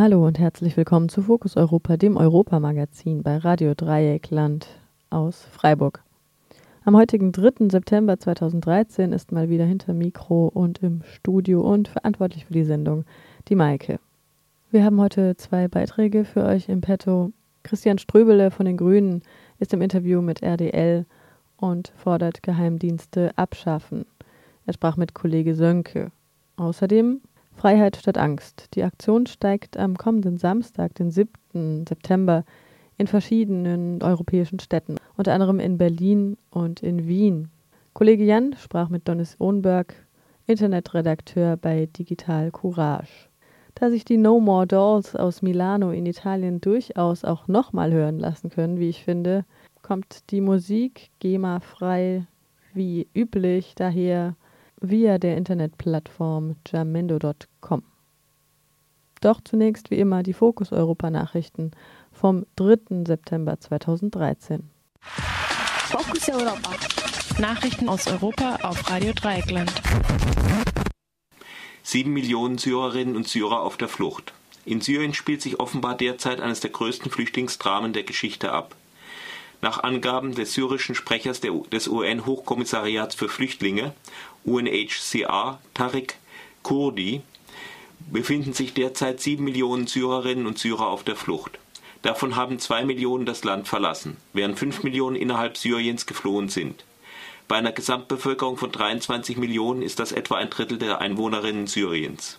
Hallo und herzlich willkommen zu Fokus Europa, dem Europamagazin bei Radio Dreieckland aus Freiburg. Am heutigen 3. September 2013 ist mal wieder hinter Mikro und im Studio und verantwortlich für die Sendung die Maike. Wir haben heute zwei Beiträge für euch im Petto. Christian Ströbele von den Grünen ist im Interview mit RDL und fordert Geheimdienste abschaffen. Er sprach mit Kollege Sönke. Außerdem Freiheit statt Angst. Die Aktion steigt am kommenden Samstag, den 7. September, in verschiedenen europäischen Städten, unter anderem in Berlin und in Wien. Kollege Jan sprach mit Donis Ohnberg, Internetredakteur bei Digital Courage. Da sich die No More Dolls aus Milano in Italien durchaus auch nochmal hören lassen können, wie ich finde, kommt die Musik GEMA-frei wie üblich daher via der Internetplattform jamendo.com. Doch zunächst wie immer die Fokus Europa Nachrichten vom 3. September 2013. Focus Europa. Nachrichten aus Europa auf Radio Dreieckland. Sieben Millionen Syrerinnen und Syrer auf der Flucht. In Syrien spielt sich offenbar derzeit eines der größten Flüchtlingsdramen der Geschichte ab. Nach Angaben des syrischen Sprechers des UN-Hochkommissariats für Flüchtlinge, UNHCR, Tariq Kurdi, befinden sich derzeit sieben Millionen Syrerinnen und Syrer auf der Flucht. Davon haben zwei Millionen das Land verlassen, während fünf Millionen innerhalb Syriens geflohen sind. Bei einer Gesamtbevölkerung von 23 Millionen ist das etwa ein Drittel der Einwohnerinnen Syriens.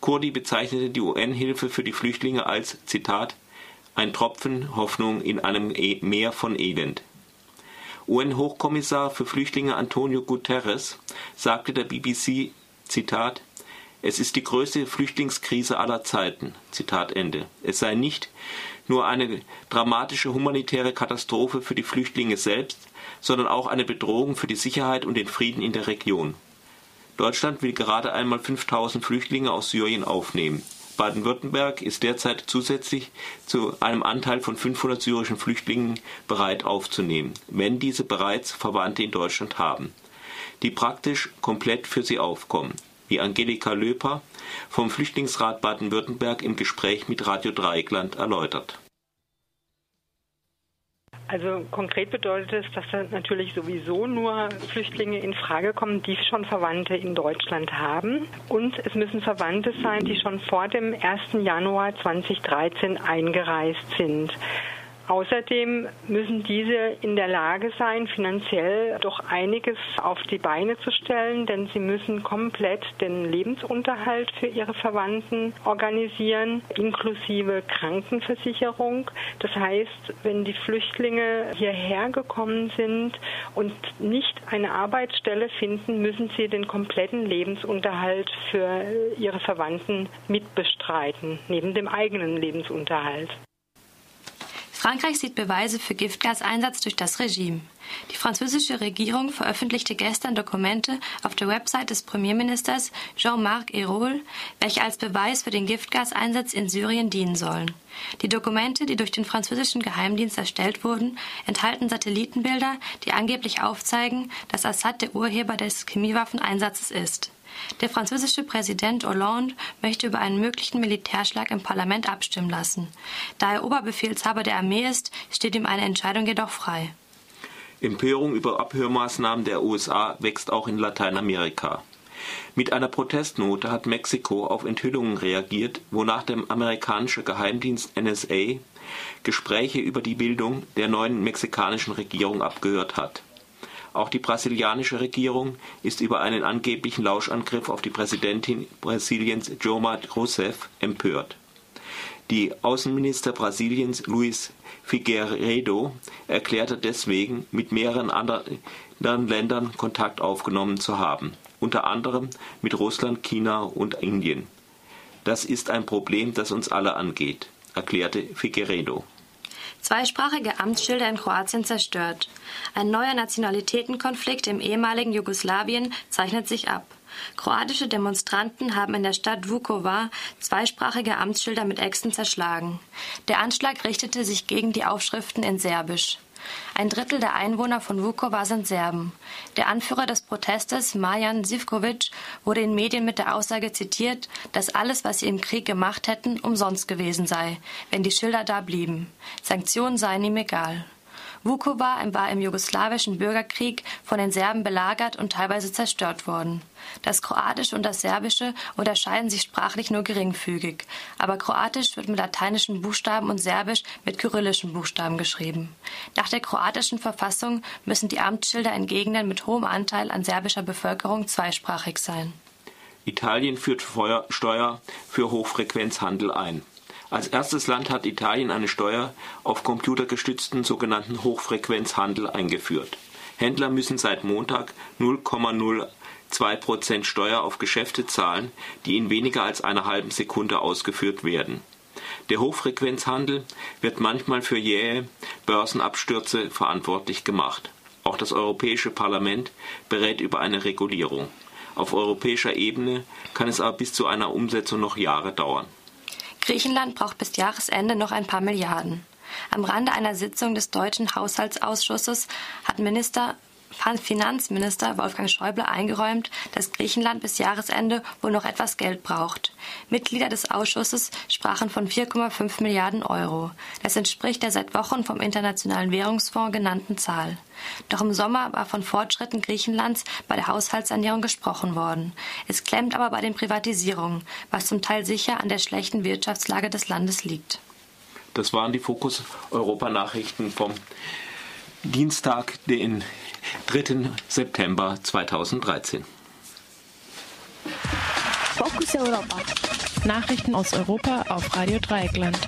Kurdi bezeichnete die UN-Hilfe für die Flüchtlinge als Zitat ein Tropfen Hoffnung in einem Meer von Elend. UN-Hochkommissar für Flüchtlinge Antonio Guterres sagte der BBC Zitat es ist die größte Flüchtlingskrise aller Zeiten. Zitat Ende. Es sei nicht nur eine dramatische humanitäre Katastrophe für die Flüchtlinge selbst, sondern auch eine Bedrohung für die Sicherheit und den Frieden in der Region. Deutschland will gerade einmal 5000 Flüchtlinge aus Syrien aufnehmen. Baden-Württemberg ist derzeit zusätzlich zu einem Anteil von 500 syrischen Flüchtlingen bereit aufzunehmen, wenn diese bereits Verwandte in Deutschland haben, die praktisch komplett für sie aufkommen, wie Angelika Löper vom Flüchtlingsrat Baden-Württemberg im Gespräch mit Radio Dreieckland erläutert. Also konkret bedeutet es, dass da natürlich sowieso nur Flüchtlinge in Frage kommen, die schon Verwandte in Deutschland haben. Und es müssen Verwandte sein, die schon vor dem 1. Januar 2013 eingereist sind. Außerdem müssen diese in der Lage sein, finanziell doch einiges auf die Beine zu stellen, denn sie müssen komplett den Lebensunterhalt für ihre Verwandten organisieren, inklusive Krankenversicherung. Das heißt, wenn die Flüchtlinge hierher gekommen sind und nicht eine Arbeitsstelle finden, müssen sie den kompletten Lebensunterhalt für ihre Verwandten mitbestreiten, neben dem eigenen Lebensunterhalt. Frankreich sieht Beweise für Giftgaseinsatz durch das Regime. Die französische Regierung veröffentlichte gestern Dokumente auf der Website des Premierministers Jean-Marc Ayrault, welche als Beweis für den Giftgaseinsatz in Syrien dienen sollen. Die Dokumente, die durch den französischen Geheimdienst erstellt wurden, enthalten Satellitenbilder, die angeblich aufzeigen, dass Assad der Urheber des Chemiewaffeneinsatzes ist. Der französische Präsident Hollande möchte über einen möglichen Militärschlag im Parlament abstimmen lassen. Da er Oberbefehlshaber der Armee ist, steht ihm eine Entscheidung jedoch frei. Empörung über Abhörmaßnahmen der USA wächst auch in Lateinamerika. Mit einer Protestnote hat Mexiko auf Enthüllungen reagiert, wonach der amerikanische Geheimdienst NSA Gespräche über die Bildung der neuen mexikanischen Regierung abgehört hat. Auch die brasilianische Regierung ist über einen angeblichen Lauschangriff auf die Präsidentin Brasiliens Dilma Rousseff empört. Die Außenminister Brasiliens Luis Figueiredo erklärte deswegen, mit mehreren anderen Ländern Kontakt aufgenommen zu haben, unter anderem mit Russland, China und Indien. Das ist ein Problem, das uns alle angeht, erklärte Figueiredo. Zweisprachige Amtsschilder in Kroatien zerstört. Ein neuer Nationalitätenkonflikt im ehemaligen Jugoslawien zeichnet sich ab. Kroatische Demonstranten haben in der Stadt Vukovar zweisprachige Amtsschilder mit Äxten zerschlagen. Der Anschlag richtete sich gegen die Aufschriften in Serbisch. Ein Drittel der Einwohner von Vukovar sind Serben. Der Anführer des Protestes, Marjan Sivkovic, wurde in Medien mit der Aussage zitiert, dass alles, was sie im Krieg gemacht hätten, umsonst gewesen sei, wenn die Schilder da blieben. Sanktionen seien ihm egal. Vukovar war im jugoslawischen Bürgerkrieg von den Serben belagert und teilweise zerstört worden. Das Kroatische und das Serbische unterscheiden sich sprachlich nur geringfügig, aber Kroatisch wird mit lateinischen Buchstaben und Serbisch mit kyrillischen Buchstaben geschrieben. Nach der kroatischen Verfassung müssen die Amtsschilder in Gegenden mit hohem Anteil an serbischer Bevölkerung zweisprachig sein. Italien führt Steuer für Hochfrequenzhandel ein. Als erstes Land hat Italien eine Steuer auf computergestützten sogenannten Hochfrequenzhandel eingeführt. Händler müssen seit Montag 0,02% Steuer auf Geschäfte zahlen, die in weniger als einer halben Sekunde ausgeführt werden. Der Hochfrequenzhandel wird manchmal für jähe Börsenabstürze verantwortlich gemacht. Auch das Europäische Parlament berät über eine Regulierung. Auf europäischer Ebene kann es aber bis zu einer Umsetzung noch Jahre dauern. Griechenland braucht bis Jahresende noch ein paar Milliarden. Am Rande einer Sitzung des deutschen Haushaltsausschusses hat Minister Finanzminister Wolfgang Schäuble eingeräumt, dass Griechenland bis Jahresende wohl noch etwas Geld braucht. Mitglieder des Ausschusses sprachen von 4,5 Milliarden Euro. Das entspricht der seit Wochen vom Internationalen Währungsfonds genannten Zahl. Doch im Sommer war von Fortschritten Griechenlands bei der Haushaltssanierung gesprochen worden. Es klemmt aber bei den Privatisierungen, was zum Teil sicher an der schlechten Wirtschaftslage des Landes liegt. Das waren die Fokus Europa Nachrichten vom Dienstag, den 3. September 2013. Fokus Europa. Nachrichten aus Europa auf Radio Dreieckland.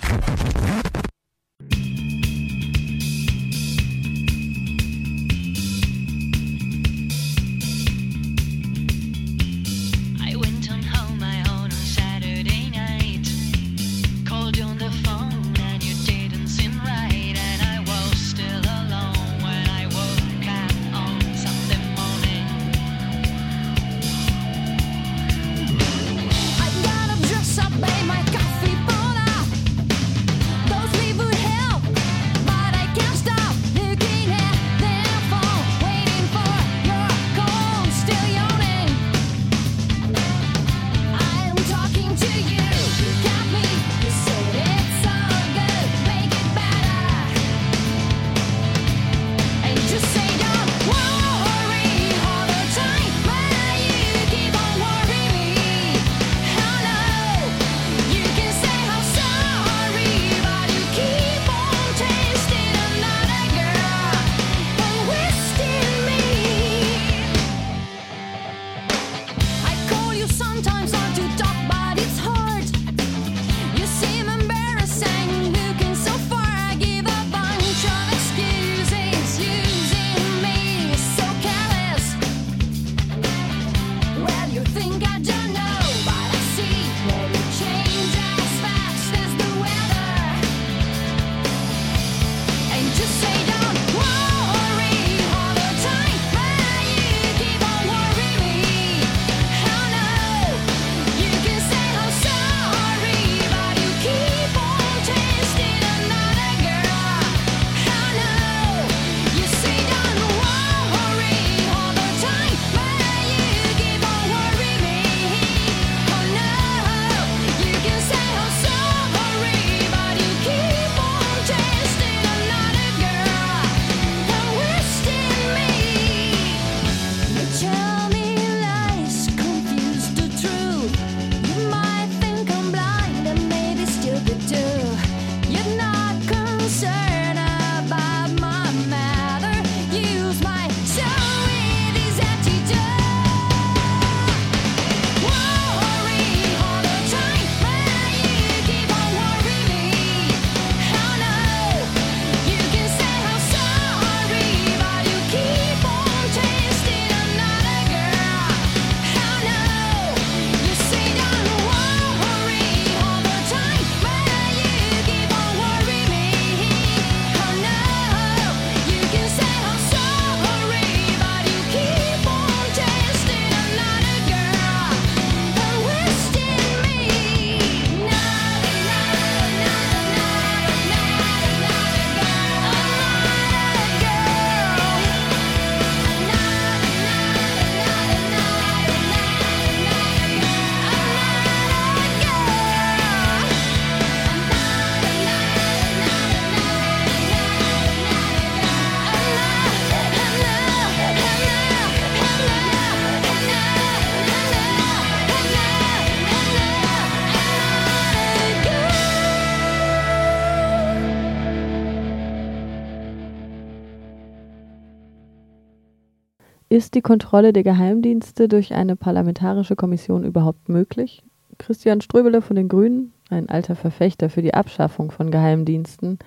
Ist die Kontrolle der Geheimdienste durch eine parlamentarische Kommission überhaupt möglich? Christian Ströbele von den Grünen, ein alter Verfechter für die Abschaffung von Geheimdiensten,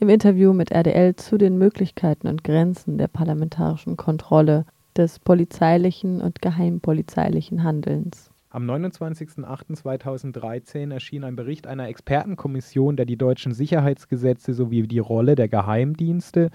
im Interview mit RDL zu den Möglichkeiten und Grenzen der parlamentarischen Kontrolle des polizeilichen und geheimpolizeilichen Handelns. Am 29.08.2013 erschien ein Bericht einer Expertenkommission, der die deutschen Sicherheitsgesetze sowie die Rolle der Geheimdienste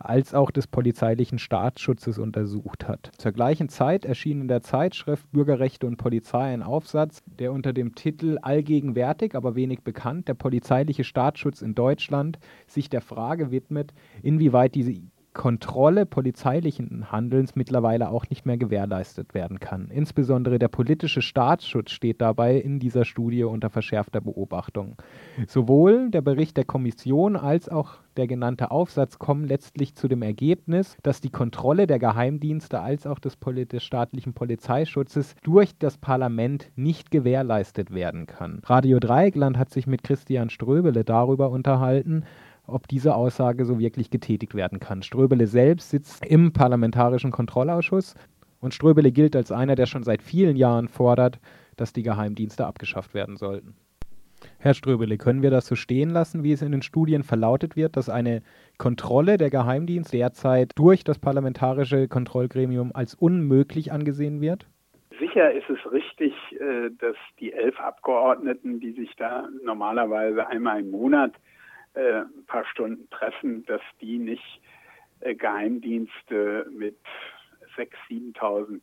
als auch des polizeilichen Staatsschutzes untersucht hat. Zur gleichen Zeit erschien in der Zeitschrift Bürgerrechte und Polizei ein Aufsatz, der unter dem Titel Allgegenwärtig, aber wenig bekannt, der polizeiliche Staatsschutz in Deutschland sich der Frage widmet, inwieweit diese Kontrolle polizeilichen Handelns mittlerweile auch nicht mehr gewährleistet werden kann. Insbesondere der politische Staatsschutz steht dabei in dieser Studie unter verschärfter Beobachtung. Sowohl der Bericht der Kommission als auch der genannte Aufsatz kommen letztlich zu dem Ergebnis, dass die Kontrolle der Geheimdienste als auch des politisch-staatlichen Polizeischutzes durch das Parlament nicht gewährleistet werden kann. Radio Dreieckland hat sich mit Christian Ströbele darüber unterhalten, ob diese Aussage so wirklich getätigt werden kann. Ströbele selbst sitzt im Parlamentarischen Kontrollausschuss und Ströbele gilt als einer, der schon seit vielen Jahren fordert, dass die Geheimdienste abgeschafft werden sollten. Herr Ströbele, können wir das so stehen lassen, wie es in den Studien verlautet wird, dass eine Kontrolle der Geheimdienste derzeit durch das parlamentarische Kontrollgremium als unmöglich angesehen wird? Sicher ist es richtig, äh, dass die elf Abgeordneten, die sich da normalerweise einmal im Monat äh, ein paar Stunden treffen, dass die nicht äh, Geheimdienste mit 6.000, 7.000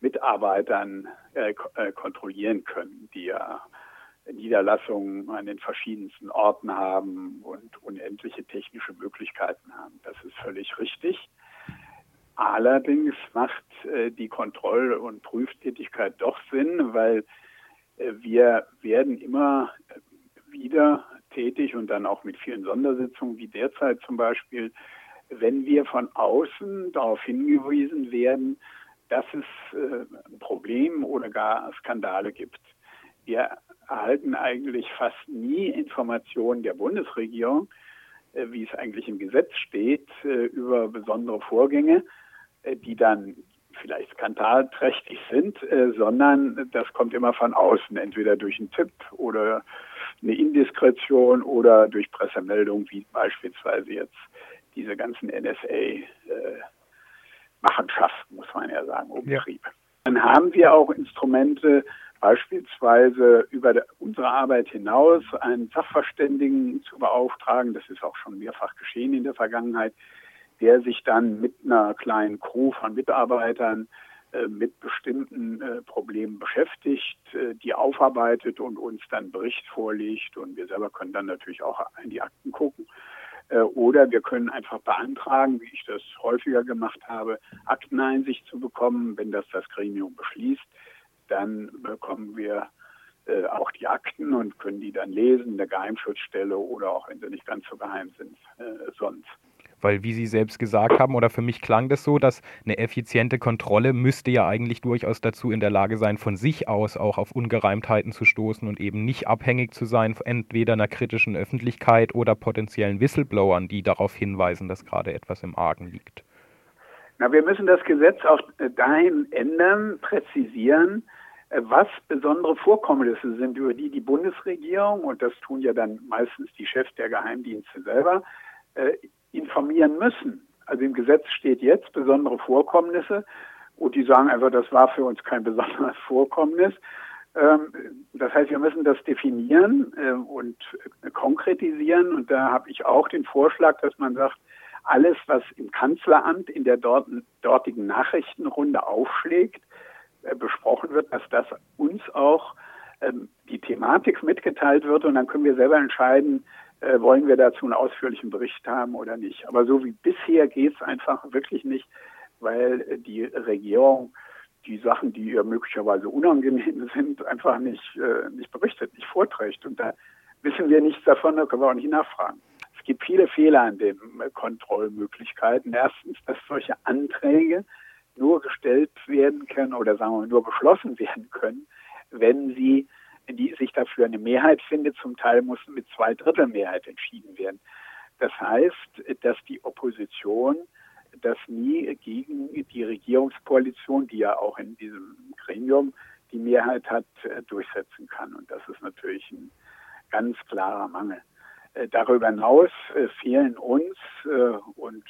Mitarbeitern äh, kontrollieren können, die ja Niederlassungen an den verschiedensten Orten haben und unendliche technische Möglichkeiten haben. Das ist völlig richtig. Allerdings macht die Kontroll- und Prüftätigkeit doch Sinn, weil wir werden immer wieder tätig und dann auch mit vielen Sondersitzungen wie derzeit zum Beispiel, wenn wir von außen darauf hingewiesen werden, dass es äh, ein Problem oder gar Skandale gibt. Wir erhalten eigentlich fast nie Informationen der Bundesregierung, äh, wie es eigentlich im Gesetz steht, äh, über besondere Vorgänge, äh, die dann vielleicht skandalträchtig sind, sondern das kommt immer von außen, entweder durch einen Tipp oder eine Indiskretion oder durch Pressemeldungen, wie beispielsweise jetzt diese ganzen NSA-Machenschaften, äh, muss man ja sagen, umtrieb. Ja. Dann haben wir auch Instrumente, beispielsweise über unsere Arbeit hinaus einen Sachverständigen zu beauftragen. Das ist auch schon mehrfach geschehen in der Vergangenheit, der sich dann mit einer kleinen Crew von Mitarbeitern mit bestimmten äh, Problemen beschäftigt, äh, die aufarbeitet und uns dann Bericht vorlegt. Und wir selber können dann natürlich auch in die Akten gucken. Oder wir können einfach beantragen, wie ich das häufiger gemacht habe, Akteneinsicht zu bekommen. Wenn das das Gremium beschließt, dann bekommen wir auch die Akten und können die dann lesen, der Geheimschutzstelle oder auch wenn sie nicht ganz so geheim sind, sonst. Weil, wie Sie selbst gesagt haben, oder für mich klang das so, dass eine effiziente Kontrolle müsste ja eigentlich durchaus dazu in der Lage sein, von sich aus auch auf Ungereimtheiten zu stoßen und eben nicht abhängig zu sein, entweder einer kritischen Öffentlichkeit oder potenziellen Whistleblowern, die darauf hinweisen, dass gerade etwas im Argen liegt. Na, wir müssen das Gesetz auch dahin ändern, präzisieren, äh, was besondere Vorkommnisse sind, über die die Bundesregierung, und das tun ja dann meistens die Chefs der Geheimdienste selber, äh, informieren müssen. Also im Gesetz steht jetzt besondere Vorkommnisse und die sagen einfach, das war für uns kein besonderes Vorkommnis. Ähm, das heißt, wir müssen das definieren äh, und konkretisieren und da habe ich auch den Vorschlag, dass man sagt, alles, was im Kanzleramt in der dortigen Nachrichtenrunde aufschlägt, äh, besprochen wird, dass das uns auch ähm, die Thematik mitgeteilt wird und dann können wir selber entscheiden, äh, wollen wir dazu einen ausführlichen Bericht haben oder nicht. Aber so wie bisher geht es einfach wirklich nicht, weil äh, die Regierung die Sachen, die ihr möglicherweise unangenehm sind, einfach nicht, äh, nicht berichtet, nicht vorträgt. Und da wissen wir nichts davon, da können wir auch nicht nachfragen. Es gibt viele Fehler an den äh, Kontrollmöglichkeiten. Erstens, dass solche Anträge nur gestellt werden können oder sagen wir nur beschlossen werden können, wenn sie die sich dafür eine Mehrheit findet. Zum Teil muss mit zwei Drittel Mehrheit entschieden werden. Das heißt, dass die Opposition das nie gegen die Regierungskoalition, die ja auch in diesem Gremium die Mehrheit hat, äh, durchsetzen kann. Und das ist natürlich ein ganz klarer Mangel. Äh, darüber hinaus äh, fehlen uns und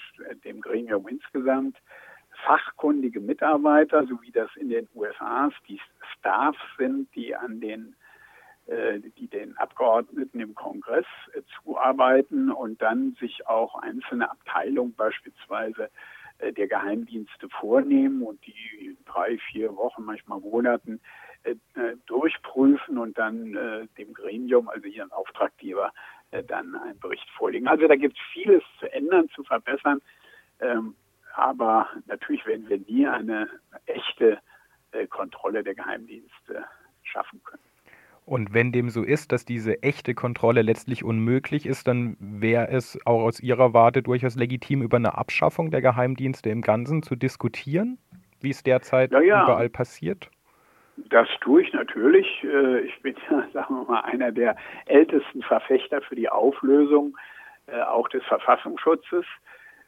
dem Gremium insgesamt fachkundige Mitarbeiter, so wie das in den USA die Staffs sind, die an den die den Abgeordneten im Kongress zuarbeiten und dann sich auch einzelne Abteilungen beispielsweise der Geheimdienste vornehmen und die drei, vier Wochen, manchmal Monaten äh, durchprüfen und dann äh, dem Gremium, also ihren Auftraggeber, äh, dann einen Bericht vorlegen. Also da gibt es vieles zu ändern, zu verbessern. Ähm, aber natürlich werden wir nie eine echte äh, Kontrolle der Geheimdienste schaffen können. Und wenn dem so ist, dass diese echte Kontrolle letztlich unmöglich ist, dann wäre es auch aus Ihrer Warte durchaus legitim, über eine Abschaffung der Geheimdienste im Ganzen zu diskutieren, wie es derzeit ja, überall passiert? Das tue ich natürlich. Äh, ich bin ja, sagen wir mal, einer der ältesten Verfechter für die Auflösung äh, auch des Verfassungsschutzes.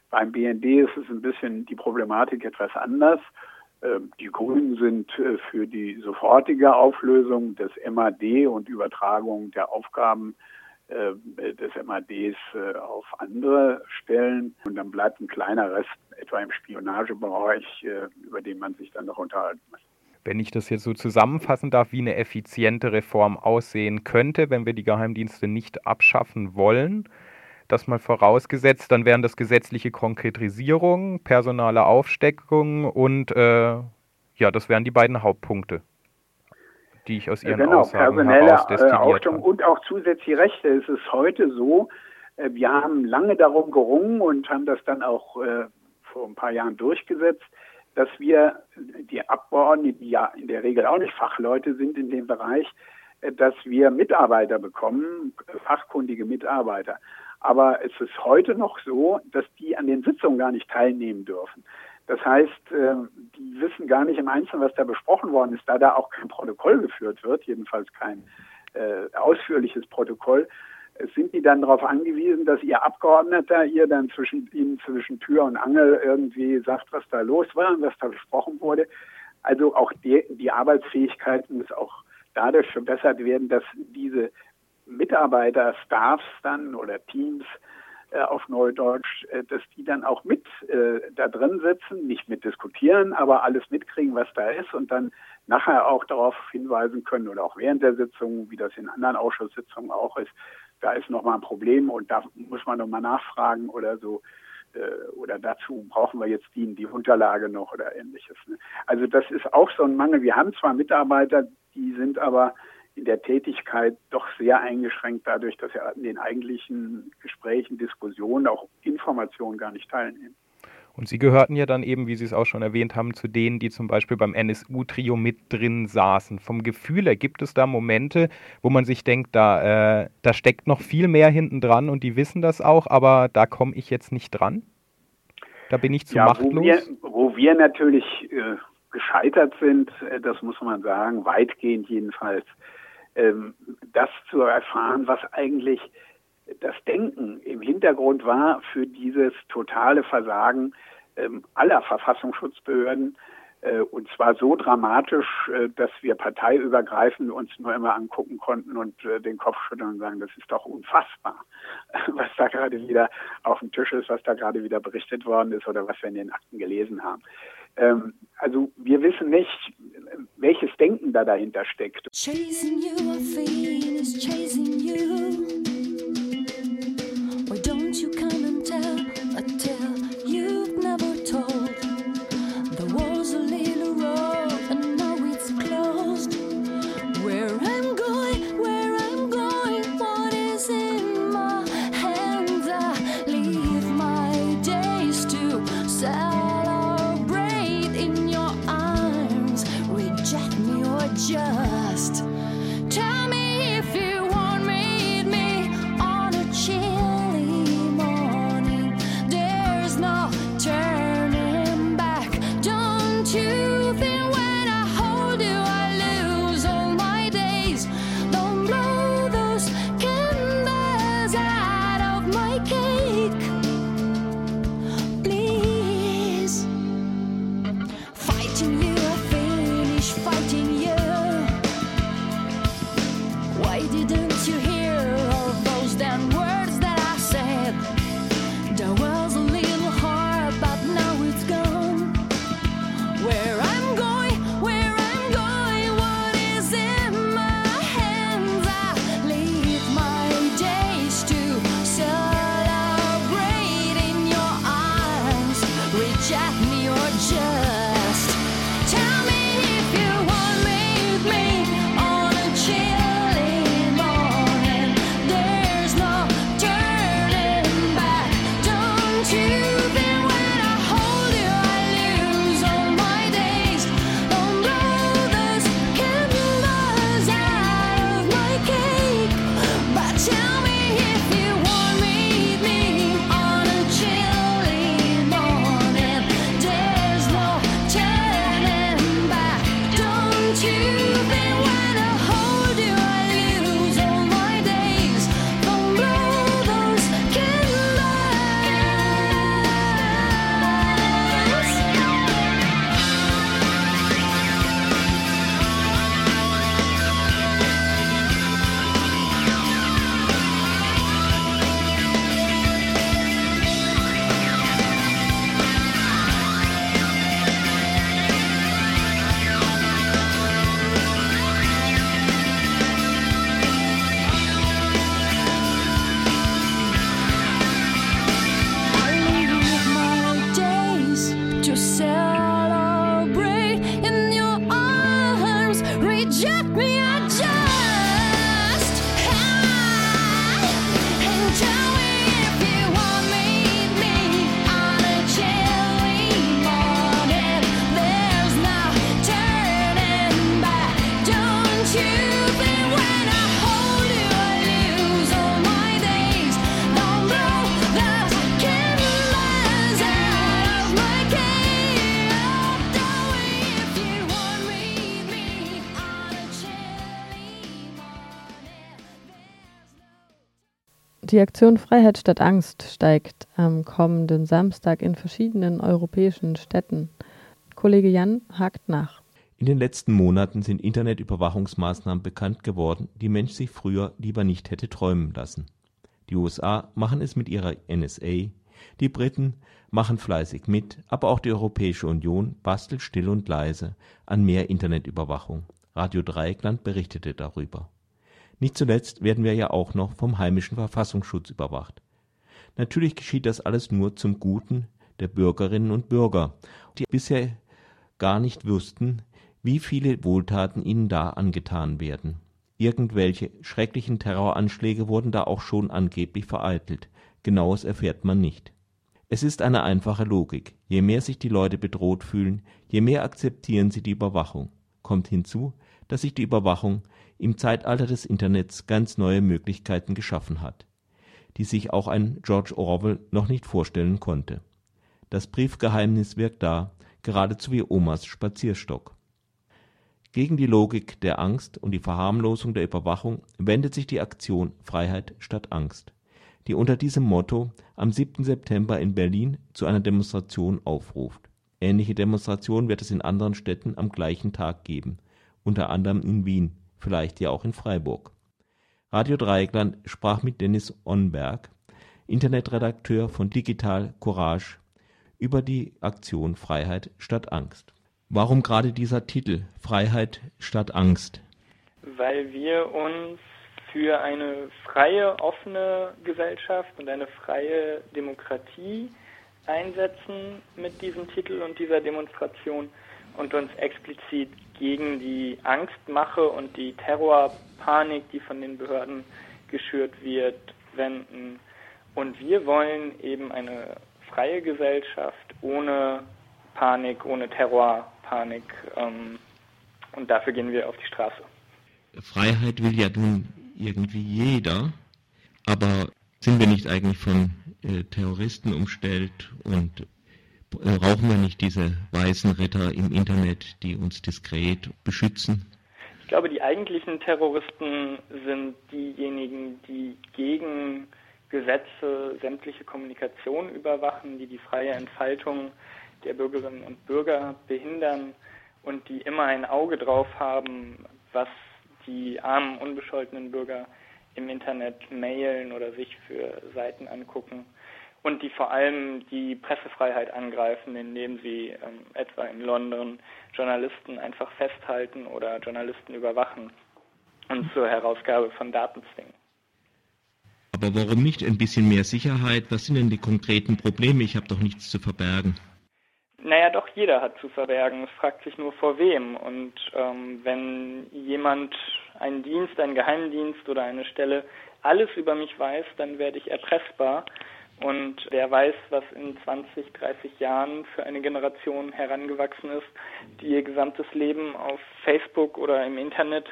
Beim BND ist es ein bisschen die Problematik etwas anders. Ähm, die Grünen sind äh, für die sofortige Auflösung des MAD und Übertragung der Aufgaben äh, des MADs äh, auf andere Stellen. Und dann bleibt ein kleiner Rest, etwa im Spionagebereich, über den man sich dann noch unterhalten muss. Wenn ich das jetzt so zusammenfassen darf, wie eine effiziente Reform aussehen könnte, wenn wir die Geheimdienste nicht abschaffen wollen, das mal vorausgesetzt, dann wären das gesetzliche Konkretisierung, personale Aufsteckung und äh, ja, das wären die beiden Hauptpunkte, die ich aus Ihren genau, Aussagen personelle äh, Aufsteckung und auch zusätzliche Rechte. Es ist heute so, äh, wir haben lange darum gerungen und haben das dann auch äh, vor ein paar Jahren durchgesetzt, dass wir die Abgeordneten, die ja in der Regel auch nicht Fachleute sind in dem Bereich, äh, dass wir Mitarbeiter bekommen, fachkundige Mitarbeiter. Aber es ist heute noch so, dass die an den Sitzungen gar nicht teilnehmen dürfen. Das heißt, äh, die wissen gar nicht im Einzelnen, was da besprochen worden ist, da da auch kein Protokoll geführt wird, jedenfalls kein äh, ausführliches Protokoll, sind die dann darauf angewiesen, dass ihr Abgeordneter ihr dann zwischen ihnen zwischen Tür und Angel irgendwie sagt, was da los war und was da besprochen wurde. Also auch die, die Arbeitsfähigkeit muss auch dadurch verbessert werden, dass diese Mitarbeiter, Staffs dann oder Teams äh, auf Neudeutsch, äh, dass die dann auch mit äh, da drin sitzen, nicht mit diskutieren, aber alles mitkriegen, was da ist und dann nachher auch darauf hinweisen können oder auch während der Sitzung, wie das in anderen Ausschusssitzungen auch ist, da ist nochmal ein Problem und da muss man nochmal nachfragen oder so. Oder dazu brauchen wir jetzt die, die Unterlage noch oder ähnliches. Ne? Also das ist auch so ein Mangel. Wir haben zwar Mitarbeiter, die sind aber in der Tätigkeit doch sehr eingeschränkt dadurch, dass sie an den eigentlichen Gesprächen, Diskussionen, auch Informationen gar nicht teilnehmen. Und Sie gehörten ja dann eben, wie Sie es auch schon erwähnt haben, zu denen, die zum Beispiel beim NSU-Trio mit drin saßen. Vom Gefühl her gibt es da Momente, wo man sich denkt, da, äh, da steckt noch viel mehr hinten dran und die wissen das auch, aber da komme ich jetzt nicht dran? Da bin ich zu ja, machtlos? Wo wir, wo wir natürlich äh, gescheitert sind, äh, das muss man sagen, weitgehend jedenfalls, das zu erfahren, was eigentlich das Denken im Hintergrund war für dieses totale Versagen ähm, aller Verfassungsschutzbehörden. Äh, und zwar so dramatisch, äh, dass wir parteiübergreifend uns nur immer angucken konnten und äh, den Kopf schütteln und sagen, das ist doch unfassbar, was da gerade wieder auf dem Tisch ist, was da gerade wieder berichtet worden ist oder was wir in den Akten gelesen haben. Ähm, also wir wissen nicht, welches Denken da dahinter steckt. Chasing you, chasing you. just tell me if you want me, me Die Aktion Freiheit statt Angst steigt am kommenden Samstag in verschiedenen europäischen Städten. Kollege Jan hakt nach. In den letzten Monaten sind Internetüberwachungsmaßnahmen bekannt geworden, die Mensch sich früher lieber nicht hätte träumen lassen. Die USA machen es mit ihrer NSA, die Briten machen fleißig mit, aber auch die Europäische Union bastelt still und leise an mehr Internetüberwachung. Radio Dreieckland berichtete darüber. Nicht zuletzt werden wir ja auch noch vom heimischen Verfassungsschutz überwacht. Natürlich geschieht das alles nur zum Guten der Bürgerinnen und Bürger, die bisher gar nicht wussten, wie viele Wohltaten ihnen da angetan werden. Irgendwelche schrecklichen Terroranschläge wurden da auch schon angeblich vereitelt. Genaues erfährt man nicht. Es ist eine einfache Logik. Je mehr sich die Leute bedroht fühlen, je mehr akzeptieren sie die Überwachung. Kommt hinzu, dass sich die Überwachung im Zeitalter des Internets ganz neue Möglichkeiten geschaffen hat, die sich auch ein George Orwell noch nicht vorstellen konnte. Das Briefgeheimnis wirkt da, geradezu wie Omas Spazierstock. Gegen die Logik der Angst und die Verharmlosung der Überwachung wendet sich die Aktion Freiheit statt Angst, die unter diesem Motto am 7. September in Berlin zu einer Demonstration aufruft. Ähnliche Demonstrationen wird es in anderen Städten am gleichen Tag geben, unter anderem in Wien vielleicht ja auch in Freiburg. Radio Dreieckland sprach mit Dennis Onberg, Internetredakteur von Digital Courage, über die Aktion Freiheit statt Angst. Warum gerade dieser Titel Freiheit statt Angst? Weil wir uns für eine freie, offene Gesellschaft und eine freie Demokratie einsetzen mit diesem Titel und dieser Demonstration und uns explizit gegen die Angstmache und die Terrorpanik, die von den Behörden geschürt wird, wenden. Und wir wollen eben eine freie Gesellschaft ohne Panik, ohne Terrorpanik. Ähm, und dafür gehen wir auf die Straße. Freiheit will ja nun irgendwie jeder, aber sind wir nicht eigentlich von äh, Terroristen umstellt und brauchen wir nicht diese weißen Ritter im Internet, die uns diskret beschützen? Ich glaube, die eigentlichen Terroristen sind diejenigen, die gegen Gesetze sämtliche Kommunikation überwachen, die die freie Entfaltung der Bürgerinnen und Bürger behindern und die immer ein Auge drauf haben, was die armen, unbescholtenen Bürger im Internet mailen oder sich für Seiten angucken und die vor allem die Pressefreiheit angreifen, indem sie ähm, etwa in London Journalisten einfach festhalten oder Journalisten überwachen und zur Herausgabe von Daten zwingen. Aber warum nicht ein bisschen mehr Sicherheit? Was sind denn die konkreten Probleme? Ich habe doch nichts zu verbergen. Naja, doch jeder hat zu verbergen. Es fragt sich nur vor wem. Und ähm, wenn jemand, ein Dienst, ein Geheimdienst oder eine Stelle alles über mich weiß, dann werde ich erpressbar. Und wer weiß, was in 20, 30 Jahren für eine Generation herangewachsen ist, die ihr gesamtes Leben auf Facebook oder im Internet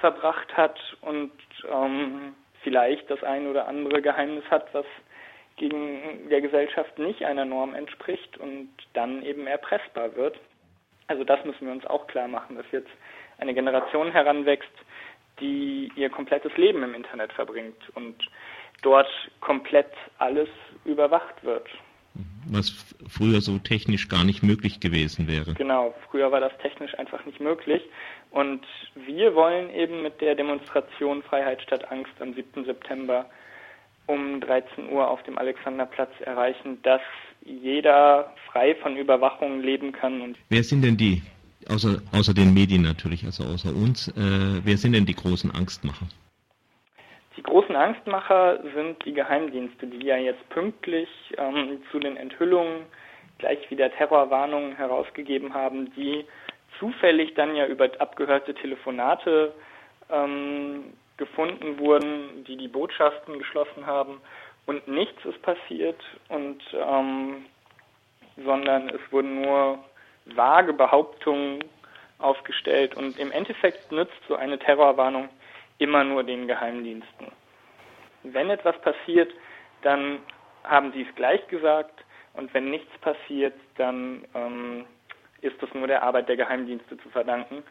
verbracht hat und ähm, vielleicht das ein oder andere Geheimnis hat, was gegen der Gesellschaft nicht einer Norm entspricht und dann eben erpressbar wird. Also das müssen wir uns auch klar machen, dass jetzt eine Generation heranwächst, die ihr komplettes Leben im Internet verbringt und dort komplett alles überwacht wird. Was früher so technisch gar nicht möglich gewesen wäre. Genau, früher war das technisch einfach nicht möglich. Und wir wollen eben mit der Demonstration Freiheit statt Angst am 7. September um 13 Uhr auf dem Alexanderplatz erreichen, dass jeder frei von Überwachung leben kann. Und wer sind denn die, außer, außer den Medien natürlich, also außer uns, äh, wer sind denn die großen Angstmacher? Die großen Angstmacher sind die Geheimdienste, die ja jetzt pünktlich ähm, zu den Enthüllungen gleich wieder Terrorwarnungen herausgegeben haben, die zufällig dann ja über abgehörte Telefonate ähm, gefunden wurden, die die Botschaften geschlossen haben. Und nichts ist passiert und ähm, sondern es wurden nur vage Behauptungen aufgestellt. Und im Endeffekt nützt so eine Terrorwarnung immer nur den Geheimdiensten. Wenn etwas passiert, dann haben sie es gleich gesagt und wenn nichts passiert, dann ähm, ist es nur der Arbeit der Geheimdienste zu verdanken.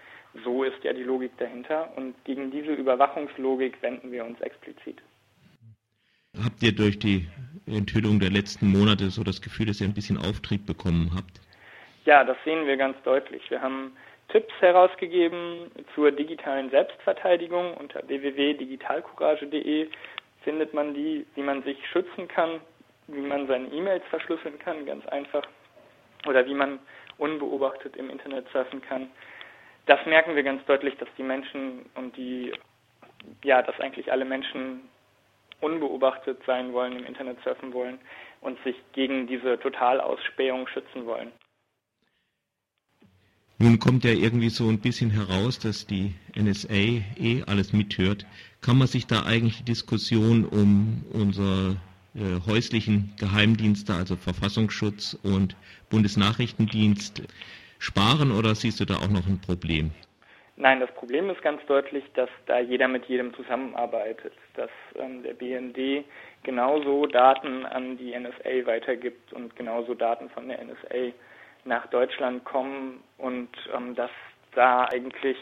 So ist ja die Logik dahinter und gegen diese Überwachungslogik wenden wir uns explizit. habt ihr durch die Enthüllung der letzten Monate so das Gefühl, dass ihr ein bisschen Auftrieb bekommen habt? Ja, das sehen wir ganz deutlich. Wir haben Tipps herausgegeben zur digitalen Selbstverteidigung. Unter www.digitalcourage.de findet man die, wie man sich schützen kann, wie man seine E-Mails verschlüsseln kann, ganz einfach, oder wie man unbeobachtet im Internet surfen kann. Das merken wir ganz deutlich, dass die Menschen und die, ja, dass eigentlich alle Menschen unbeobachtet sein wollen, im Internet surfen wollen und sich gegen diese Totalausspähung schützen wollen. Nun kommt ja irgendwie so ein bisschen heraus, dass die NSA eh alles mithört. Kann man sich da eigentlich die Diskussion um unsere äh, häuslichen Geheimdienste, also Verfassungsschutz und Bundesnachrichtendienst, sparen oder siehst du da auch noch ein Problem? Nein, das Problem ist ganz deutlich, dass da jeder mit jedem zusammenarbeitet, dass ähm, der BND genauso Daten an die NSA weitergibt und genauso Daten von der NSA nach Deutschland kommen und ähm, dass da eigentlich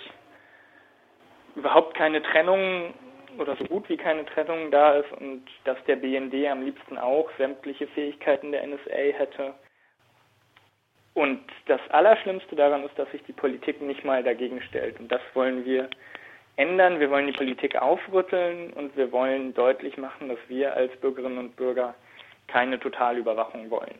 überhaupt keine Trennung oder so gut wie keine Trennung da ist und dass der BND am liebsten auch sämtliche Fähigkeiten der NSA hätte. Und das Allerschlimmste daran ist, dass sich die Politik nicht mal dagegen stellt. Und das wollen wir ändern. Wir wollen die Politik aufrütteln und wir wollen deutlich machen, dass wir als Bürgerinnen und Bürger keine Totalüberwachung wollen.